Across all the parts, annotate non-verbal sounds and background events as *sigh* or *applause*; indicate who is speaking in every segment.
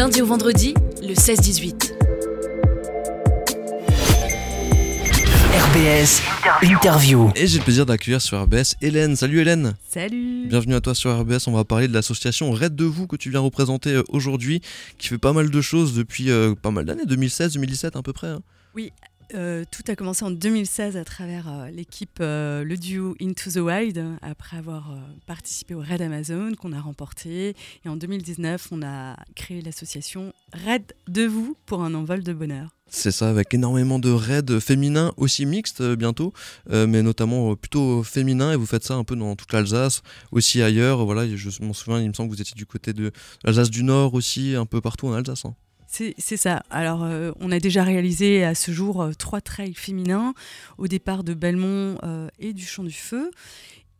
Speaker 1: lundi au vendredi, le 16-18.
Speaker 2: RBS Interview.
Speaker 3: Et j'ai le plaisir d'accueillir sur RBS Hélène. Salut Hélène.
Speaker 4: Salut
Speaker 3: Bienvenue à toi sur RBS. On va parler de l'association Red de vous que tu viens représenter euh, aujourd'hui, qui fait pas mal de choses depuis euh, pas mal d'années, 2016, 2017 à peu près. hein.
Speaker 4: Oui, euh, tout a commencé en 2016 à travers euh, l'équipe euh, Le Duo Into the Wild, après avoir participé au Raid Amazon qu'on a remporté. Et en 2019, on a créé l'association Raid de vous pour un envol de bonheur.
Speaker 3: C'est ça, avec énormément de raids féminins, aussi mixtes bientôt, mais notamment plutôt féminins. Et vous faites ça un peu dans toute l'Alsace, aussi ailleurs. Voilà, je m'en souviens, il me semble que vous étiez du côté de l'Alsace du Nord aussi, un peu partout en Alsace. hein.
Speaker 4: C'est ça. Alors, euh, on a déjà réalisé à ce jour euh, trois trails féminins au départ de Belmont euh, et du Champ du Feu.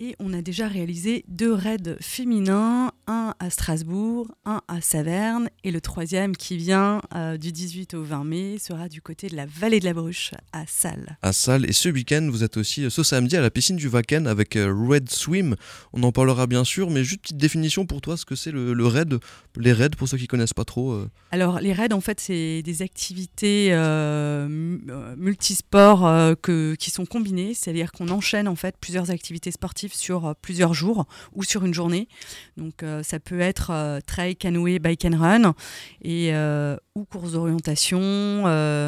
Speaker 4: Et on a déjà réalisé deux raids féminins, un à Strasbourg, un à Saverne, et le troisième qui vient euh, du 18 au 20 mai sera du côté de la vallée de la Bruche à Salles.
Speaker 3: à Salles. Et ce week-end, vous êtes aussi euh, ce samedi à la piscine du Wacken avec euh, Red Swim. On en parlera bien sûr, mais juste petite définition pour toi, ce que c'est le, le raid, les raids pour ceux qui connaissent pas trop. euh.
Speaker 4: Alors, les raids, en fait, c'est des activités euh, mu- multisports que, qui sont combinées, c'est-à-dire qu'on enchaîne en fait plusieurs activités sportives sur euh, plusieurs jours ou sur une journée. Donc, euh, ça peut être euh, trail, canoë, bike and run, et, ou course d'orientation,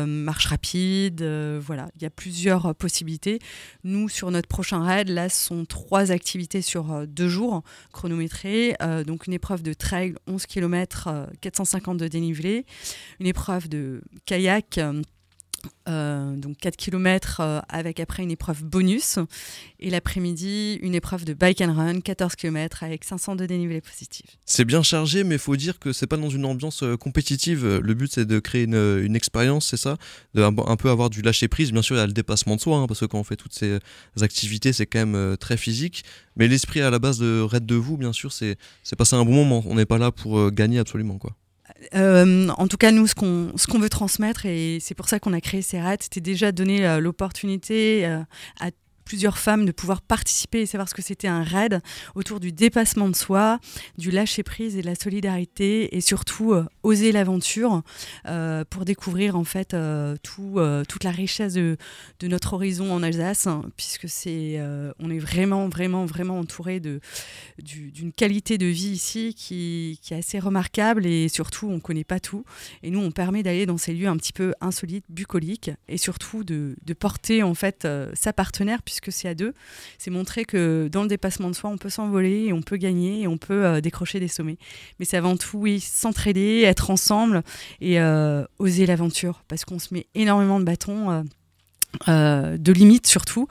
Speaker 4: marche rapide. voilà, il y a plusieurs possibilités. Nous, sur notre prochain raid, là, ce sont trois activités sur deux jours chronométrées. Donc, une épreuve de trail, 11 km, 450 de dénivelé. Une épreuve de kayak. Euh, euh, donc 4 km avec après une épreuve bonus et l'après-midi une épreuve de bike and run 14 km avec 500 de dénivelé positif.
Speaker 3: C'est bien chargé, mais il faut dire que c'est pas dans une ambiance euh, compétitive. Le but, c'est de créer une, euh, une expérience, c'est ça? De un, peu avoir du lâcher-prise. Bien sûr, il y a le dépassement de soi, hein, parce que quand on fait toutes ces activités, c'est quand même euh, très physique. Mais l'esprit à la base de Raid de vous, bien sûr, c'est passer un bon moment. On n'est pas là pour euh, gagner absolument, quoi.
Speaker 4: Euh, en tout cas, nous, ce qu'on qu'on veut transmettre, et c'est pour ça qu'on a créé ces raids, c'était déjà donner euh, l'opportunité euh, à plusieurs femmes de pouvoir participer et savoir ce que c'était un raid autour du dépassement de soi, du lâcher prise et de la solidarité et surtout oser l'aventure euh, pour découvrir en fait euh, tout, euh, toute la richesse de, de notre horizon en Alsace hein, puisque c'est on est vraiment vraiment vraiment entouré de du- d'une qualité de vie ici qui, qui est assez remarquable et surtout on connaît pas tout et nous on permet d'aller dans ces lieux un petit peu insolites, bucoliques et surtout de, de porter en fait sa partenaire puisque c'est à deux. C'est montrer que dans le dépassement de soi on peut s'envoler et on peut gagner et on peut décrocher des sommets. Mais c'est avant tout oui s'entraider, ensemble et euh, oser l'aventure parce qu'on se met énormément de bâtons. euh, euh, de limites surtout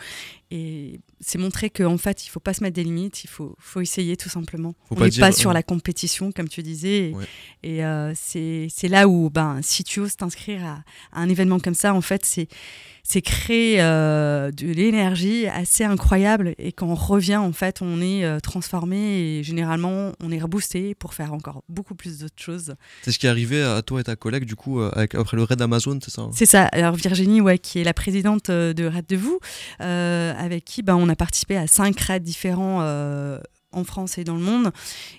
Speaker 4: et c'est montrer qu'en fait il faut pas se mettre des limites il faut, faut essayer tout simplement.
Speaker 3: Faut
Speaker 4: on
Speaker 3: pas
Speaker 4: n'est
Speaker 3: dire,
Speaker 4: pas
Speaker 3: euh,
Speaker 4: sur la compétition comme tu disais. Et,
Speaker 3: Ouais.
Speaker 4: et, euh, c'est là où ben, si tu oses t'inscrire à, à un événement comme ça en fait c'est créer euh, de l'énergie assez incroyable. Et quand on revient en fait on est euh, transformé et généralement on est reboosté pour faire encore beaucoup plus d'autres choses.
Speaker 3: C'est ce qui est arrivé à toi et ta collègue, du coup, euh, avec- après le raid Amazon, c'est ça hein?
Speaker 4: C'est ça. Alors Virginie, ouais, qui est la présidente euh, de Raid de vous, euh, avec qui ben, on a participé à cinq raids différents euh, en France et dans le monde.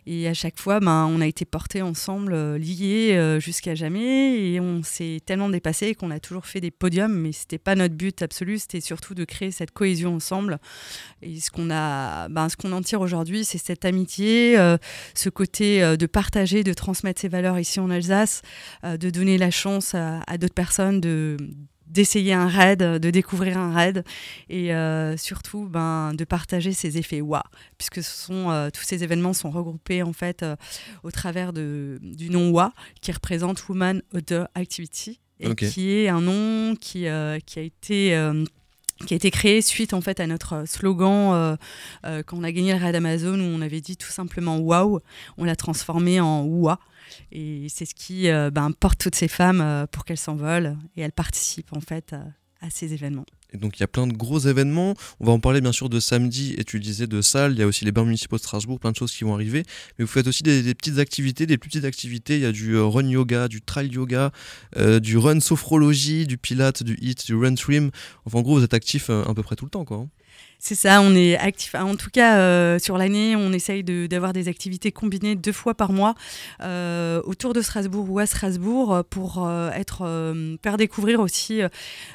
Speaker 4: Et à chaque fois, ben, on a été portés ensemble, euh, liés euh, jusqu'à jamais. Et on s'est tellement dépassé qu'on a toujours fait des podiums, mais c'était pas notre but absolu. C'était surtout de créer cette cohésion ensemble. Et ce qu'on ben, ce en tire aujourd'hui, c'est cette amitié, ce côté de partager, de transmettre ses valeurs ici en Alsace, de donner la chance à d'autres personnes de d'essayer un raid, de découvrir un raid et euh, surtout ben, de partager ces effets wa puisque ce sont, euh, tous ces événements sont regroupés en fait euh, au travers de, du nom wa qui représente Woman Outdoor Activity et qui est un nom qui, euh, qui a été euh, qui a été créé suite en fait à notre slogan euh, euh, quand on a gagné le raid Amazon où on avait dit tout simplement wow, on l'a transformé en wa et c'est ce qui euh, ben, porte toutes ces femmes euh, pour qu'elles s'envolent et elles participent en fait euh, à ces événements.
Speaker 3: Et donc il y a plein de gros événements. On va en parler bien sûr de samedi, et tu disais de salle. Il y a aussi les bains municipaux de Strasbourg, plein de choses qui vont arriver. Mais vous faites aussi des, petites activités, des plus petites activités. Il y a du euh, run yoga, du trail yoga, euh, du run sophrologie, du pilate, du hit, du run swim. Enfin en gros vous êtes actif euh, à peu près tout le temps quoi.
Speaker 4: C'est ça, on est actif. En tout cas, euh, sur l'année, on essaye d'avoir des activités combinées deux fois par mois euh, autour de Strasbourg ou à Strasbourg pour être, faire découvrir aussi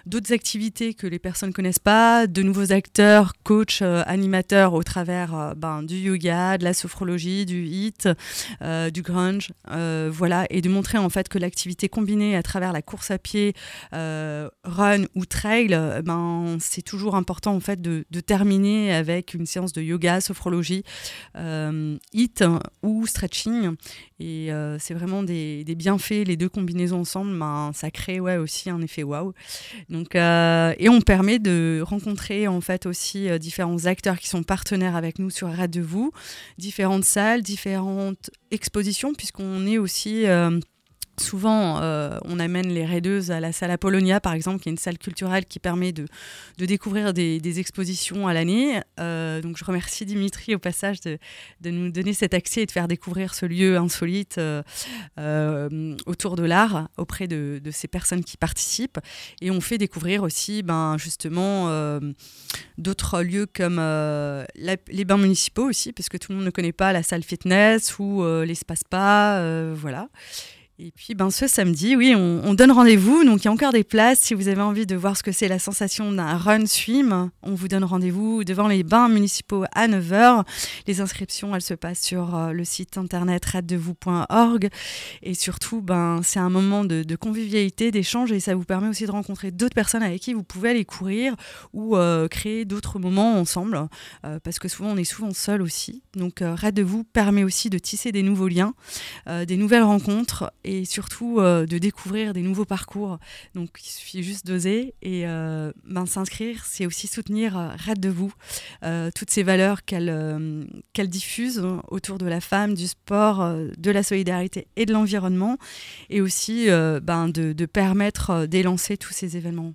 Speaker 4: d'autres activités que les personnes connaissent pas, de nouveaux acteurs, coachs, animateurs au travers ben, du yoga, de la sophrologie, du hit, du grunge, voilà, et de montrer en fait que l'activité combinée à travers la course à pied, run ou trail, ben, c'est toujours important en fait de, de avec une séance de yoga, sophrologie, euh, hit ou stretching. Et euh, c'est vraiment des, bienfaits, les deux combinaisons ensemble, ben, ça crée ouais, aussi un effet waouh. Donc, euh, et on permet de rencontrer en fait aussi différents acteurs qui sont partenaires avec nous sur Arrête de vous, différentes salles, différentes expositions, puisqu'on est aussi Souvent, euh, on amène les raideuses à la salle Apollonia, par exemple, qui est une salle culturelle qui permet de, découvrir des, expositions à l'année. Euh, donc, je remercie Dimitri au passage de, nous donner cet accès et de faire découvrir ce lieu insolite euh, autour de l'art auprès de, ces personnes qui participent. Et on fait découvrir aussi, ben, justement, d'autres lieux comme les bains municipaux aussi, parce que tout le monde ne connaît pas la salle fitness ou l'espace spa, voilà. Et puis ben, ce samedi, oui, on, donne rendez-vous. Donc il y a encore des places. Si vous avez envie de voir ce que c'est la sensation d'un run swim, on vous donne rendez-vous devant les bains municipaux à 9h. Les inscriptions, elles se passent sur euh, le site internet raddevous.org. Et surtout, ben, c'est un moment de, convivialité, d'échange et ça vous permet aussi de rencontrer d'autres personnes avec qui vous pouvez aller courir ou euh, créer d'autres moments ensemble. Euh, parce que souvent, on est souvent seul aussi. Donc Raid de vous permet aussi de tisser des nouveaux liens, des nouvelles rencontres et surtout euh, de découvrir des nouveaux parcours. Donc il suffit juste d'oser et euh, ben, s'inscrire, c'est aussi soutenir euh, Red de vous, toutes ces valeurs qu'elle diffuse autour de la femme, du sport, de la solidarité et de l'environnement, et aussi ben, de permettre d'élancer tous ces événements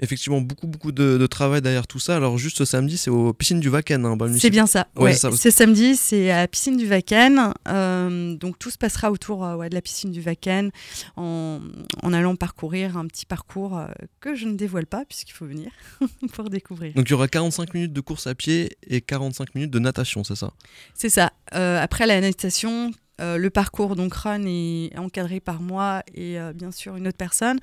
Speaker 3: effectivement beaucoup beaucoup de, travail derrière tout ça. Alors juste ce samedi, c'est aux piscines du Vaken. Hein,
Speaker 4: c'est bien ça. Ouais, c'est samedi, c'est à la piscine du Vaken. Euh, donc tout se passera autour euh, de la piscine du Vaken en, allant parcourir un petit parcours euh, que je ne dévoile pas puisqu'il faut venir *laughs* pour découvrir.
Speaker 3: Donc il y aura 45 minutes de course à pied et 45 minutes de natation, c'est ça?
Speaker 4: C'est ça. après la natation, euh, le parcours donc Run est encadré par moi et euh, bien sûr une autre personne.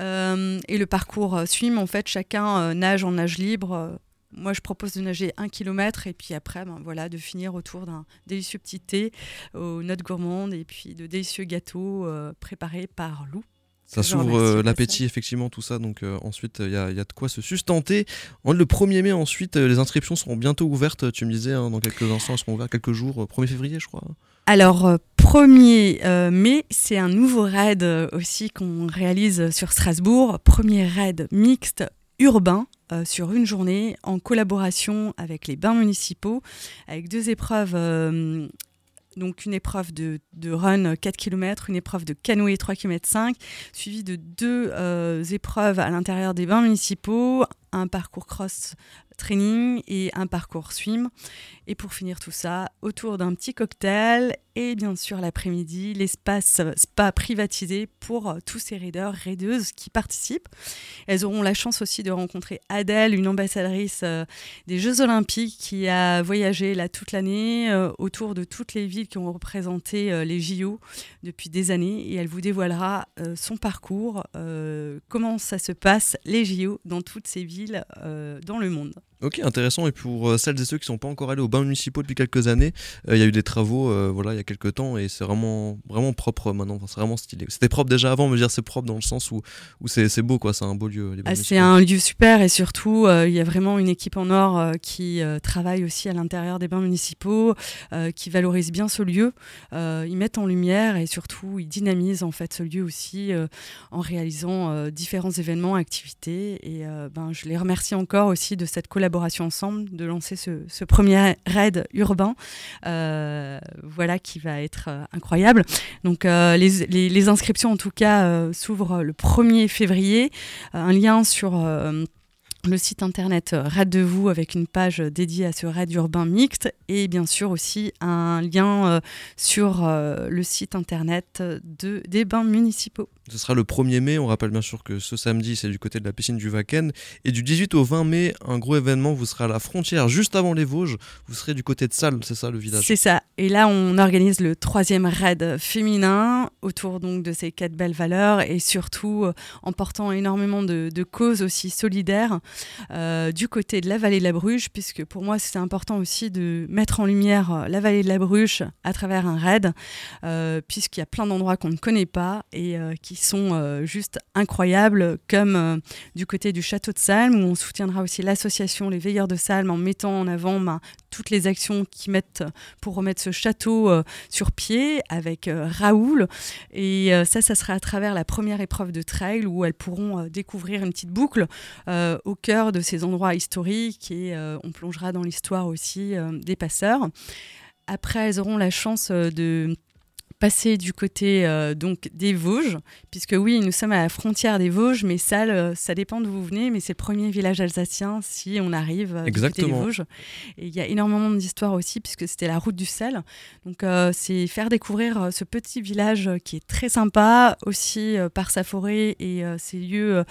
Speaker 4: Euh, et le parcours Swim, en fait, chacun nage en nage libre. Moi, je propose de nager un kilomètre et puis après, ben, voilà, de finir autour d'un délicieux petit thé aux notes gourmandes et puis de délicieux gâteaux préparés par Lou.
Speaker 3: Ça s'ouvre l'appétit, effectivement, tout ça. Donc ensuite, il y, a de quoi se sustenter. Le 1er mai, ensuite, les inscriptions seront bientôt ouvertes. Tu me disais, hein, dans quelques instants, elles seront ouvertes quelques jours, 1er février, je crois.
Speaker 4: Alors, 1er euh, euh, mai, c'est un nouveau raid euh, aussi qu'on réalise sur Strasbourg. Premier raid mixte urbain sur une journée en collaboration avec les bains municipaux, avec deux épreuves donc une épreuve de, run 4 km, une épreuve de canoë 3 km 5, suivie de deux épreuves à l'intérieur des bains municipaux, un parcours cross training et un parcours swim. Et pour finir tout ça, autour d'un petit cocktail et bien sûr l'après-midi, l'espace spa privatisé pour euh, tous ces raiders, raideuses qui participent. Elles auront la chance aussi de rencontrer Adèle, une ambassadrice euh, des Jeux Olympiques qui a voyagé là toute l'année euh, autour de toutes les villes qui ont représenté les JO depuis des années et elle vous dévoilera son parcours, comment ça se passe les JO dans toutes ces villes dans le monde.
Speaker 3: Ok, intéressant. Et pour euh, celles et ceux qui ne sont pas encore allés aux bains municipaux depuis quelques années, euh, il y a eu des travaux euh, voilà, il y a quelques temps et c'est vraiment, vraiment propre maintenant. c'est vraiment stylé. C'était propre déjà avant, dire c'est propre dans le sens où, où c'est beau, quoi. C'est un beau lieu.
Speaker 4: Ah, c'est un lieu super et surtout, il y a vraiment une équipe en or qui travaille aussi à l'intérieur des bains municipaux, qui valorise bien ce lieu. ils mettent en lumière et surtout, ils dynamisent en fait ce lieu aussi en réalisant différents événements, activités. Et ben, je les remercie encore aussi de cette collaboration ensemble, de lancer ce, premier raid urbain, euh, voilà, qui va être euh, incroyable. Donc euh, les, inscriptions en tout cas s'ouvrent le 1er février. un lien sur le site internet Raid de vous avec une page dédiée à ce raid urbain mixte et bien sûr aussi un lien sur le site internet de, des bains municipaux.
Speaker 3: Ce sera le 1er mai. On rappelle bien sûr que ce samedi, c'est du côté de la piscine du Vaken. Et du 18 au 20 mai, un gros événement. Vous serez à la frontière, juste avant les Vosges. Vous serez du côté de Salles, c'est ça le village?
Speaker 4: C'est ça. Et là, on organise le troisième raid féminin autour donc de ces quatre belles valeurs et surtout euh, en portant énormément de, causes aussi solidaires euh, du côté de la vallée de la Bruche, puisque pour moi, c'est important aussi de mettre en lumière euh, la vallée de la Bruche à travers un raid, puisqu'il y a plein d'endroits qu'on ne connaît pas et qui sont euh, juste incroyables, comme euh, du côté du château de Salm, où on soutiendra aussi l'association Les Veilleurs de Salm en mettant en avant ben, toutes les actions qu'ils mettent pour remettre ce château euh, sur pied avec Raoul. Et ça, ça sera à travers la première épreuve de trail où elles pourront découvrir une petite boucle au cœur de ces endroits historiques et on plongera dans l'histoire aussi des passeurs. Après, elles auront la chance de passer du côté euh, donc des Vosges, puisque oui, nous sommes à la frontière des Vosges, mais ça, ça dépend d'où vous venez, mais c'est le premier village alsacien si on arrive euh, du côté des Vosges. Et il y a énormément d'histoires aussi, puisque c'était la route du sel. Donc euh, c'est faire découvrir ce petit village qui est très sympa, aussi par sa forêt et ses lieux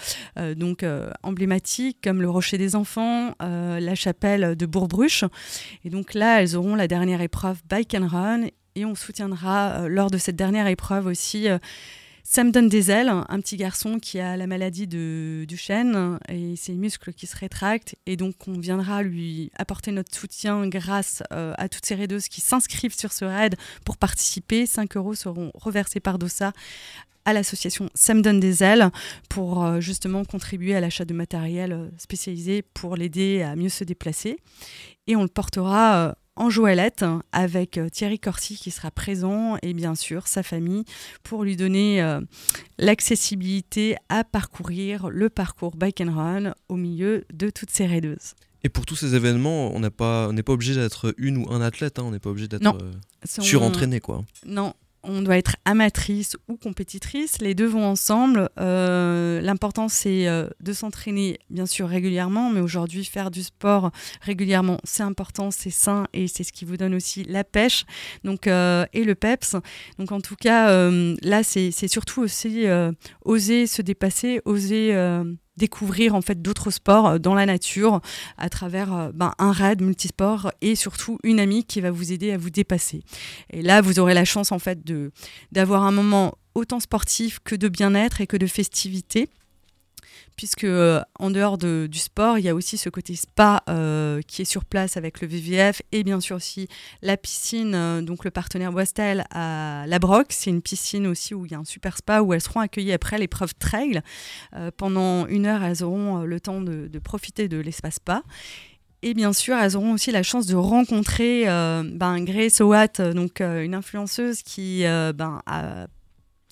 Speaker 4: donc emblématiques comme le Rocher des Enfants, la chapelle de Bourbruche. Et donc là, elles auront la dernière épreuve Bike and Run et on soutiendra euh, lors de cette dernière épreuve aussi euh, Sam donne des ailes, un petit garçon qui a la maladie de Duchenne et ses muscles qui se rétractent. Et donc, on viendra lui apporter notre soutien grâce euh, à toutes ces raideuses qui s'inscrivent sur ce raid pour participer. 5 euros seront reversés par Dossa à l'association Sam donne des ailes pour justement contribuer à l'achat de matériel spécialisé pour l'aider à mieux se déplacer. Et on le portera en Joëlette avec euh, Thierry Corsi qui sera présent et bien sûr sa famille pour lui donner euh, l'accessibilité à parcourir le parcours Bike and Run au milieu de toutes ces raideuses.
Speaker 3: Et pour tous ces événements, on n'est pas, pas obligé d'être une ou un athlète, hein, on n'est pas obligé d'être euh, surentraîné. Quoi.
Speaker 4: Non, on doit être amatrice ou compétitrice, les deux vont ensemble. Euh, l'important, c'est euh, de s'entraîner, bien sûr, régulièrement, mais aujourd'hui, faire du sport régulièrement, c'est important, c'est sain et c'est ce qui vous donne aussi la pêche donc, euh, et le peps. Donc, en tout cas, là, c'est surtout aussi oser se dépasser, oser découvrir en fait d'autres sports euh, dans la nature à travers euh, ben, un raid multisport et surtout une amie qui va vous aider à vous dépasser. Et là, vous aurez la chance en fait de d'avoir un moment autant sportif que de bien-être et que de festivité puisque euh, en dehors du sport, il y a aussi ce côté spa euh, qui est sur place avec le VVF et bien sûr aussi la piscine, euh, donc le partenaire Boistel à La Broc. C'est une piscine aussi où il y a un super spa où elles seront accueillies après l'épreuve trail. pendant une heure, elles auront le temps de, profiter de l'espace spa. Et bien sûr, elles auront aussi la chance de rencontrer ben, Grace Owat, donc une influenceuse qui ben, a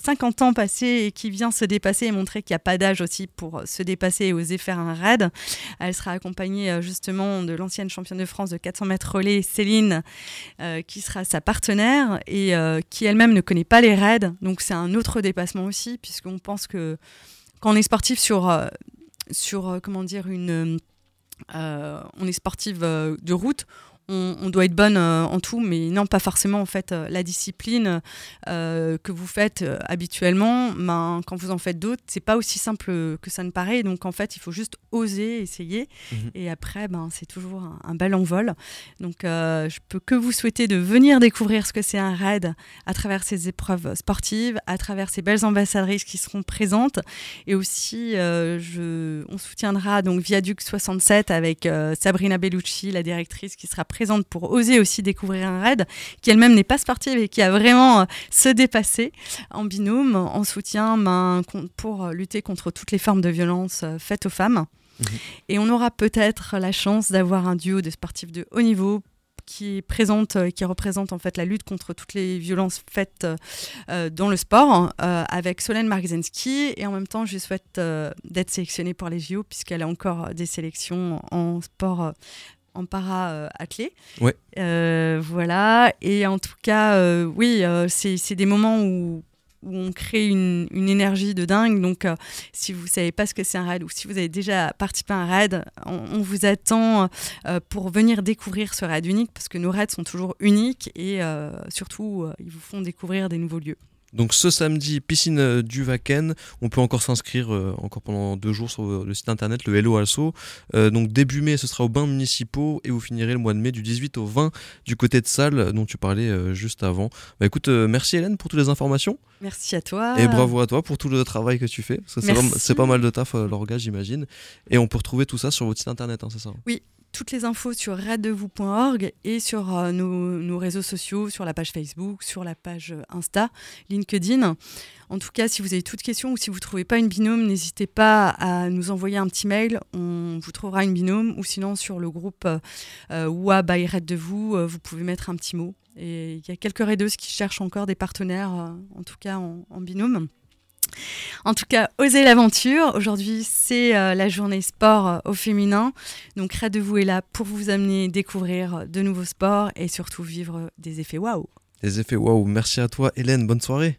Speaker 4: 50 ans passés et qui vient se dépasser et montrer qu'il n'y a pas d'âge aussi pour se dépasser et oser faire un raid. Elle sera accompagnée euh, justement de l'ancienne championne de France de 400 mètres relais, Céline, euh, qui sera sa partenaire et euh, qui elle-même ne connaît pas les raids. Donc c'est un autre dépassement aussi, puisqu'on pense que quand on est sportif sur, sur comment dire, une... on est sportif de route, on, doit être bonne euh, en tout, mais non, pas forcément en fait euh, la discipline euh, que vous faites habituellement. Ben, quand vous en faites d'autres, c'est pas aussi simple que ça ne paraît. Donc en fait, il faut juste oser, essayer, mhm. et après, ben, c'est toujours un, bel envol. Donc je peux que vous souhaiter de venir découvrir ce que c'est un raid à travers ces épreuves sportives, à travers ces belles ambassadrices qui seront présentes, et aussi je, on soutiendra donc Viaduc 67 avec Sabrina Bellucci, la directrice qui sera présente présente pour oser aussi découvrir un raid, qui elle-même n'est pas sportive et qui a vraiment euh, se dépassé en binôme, en soutien ben, pour lutter contre toutes les formes de violence euh, faites aux femmes. Mhm. Et on aura peut-être la chance d'avoir un duo de sportifs de haut niveau qui présente, euh, qui représente en fait la lutte contre toutes les violences faites dans le sport, avec Solène Margzensky. Et en même temps, je souhaite d'être sélectionnée pour les JO, puisqu'elle a encore des sélections en sport en para-athlé.
Speaker 3: ouais.
Speaker 4: Euh, voilà. Et en tout cas, euh, oui, euh, c'est des moments où, où on crée une, énergie de dingue. Donc, si vous savez pas ce que c'est un raid ou si vous avez déjà participé à un raid, on, vous attend pour venir découvrir ce raid unique parce que nos raids sont toujours uniques et surtout, ils vous font découvrir des nouveaux lieux.
Speaker 3: Donc ce samedi, piscine euh, du Vaken, on peut encore s'inscrire euh, encore pendant deux jours sur euh, le site internet, le Hello Also. donc début mai, ce sera aux bains municipaux et vous finirez le mois de mai du 18 au 20 du côté de salle dont tu parlais juste avant. Bah écoute, merci Hélène pour toutes les informations.
Speaker 4: Merci à toi.
Speaker 3: Et bravo à toi pour tout le travail que tu fais. c'est pas, mal de taf, l'orga, j'imagine. Et on peut retrouver tout ça sur votre site internet, hein, c'est ça?
Speaker 4: Oui, toutes les infos sur raddevous.org et sur euh, nos, réseaux sociaux, sur la page Facebook, sur la page euh, Insta, LinkedIn. En tout cas, si vous avez toutes questions ou si vous ne trouvez pas une binôme, n'hésitez pas à nous envoyer un petit mail. On vous trouvera une binôme ou sinon sur le groupe euh, euh WA by Red de vous, vous pouvez mettre un petit mot. Et il y a quelques raideuses qui cherchent encore des partenaires, en tout cas en binôme. En tout cas, osez l'aventure. Aujourd'hui, c'est euh, la journée sport euh, au féminin. Donc, Red de vous est là pour vous amener découvrir de nouveaux sports et surtout vivre des effets waouh.
Speaker 3: Des effets waouh. Merci à toi, Hélène. Bonne soirée.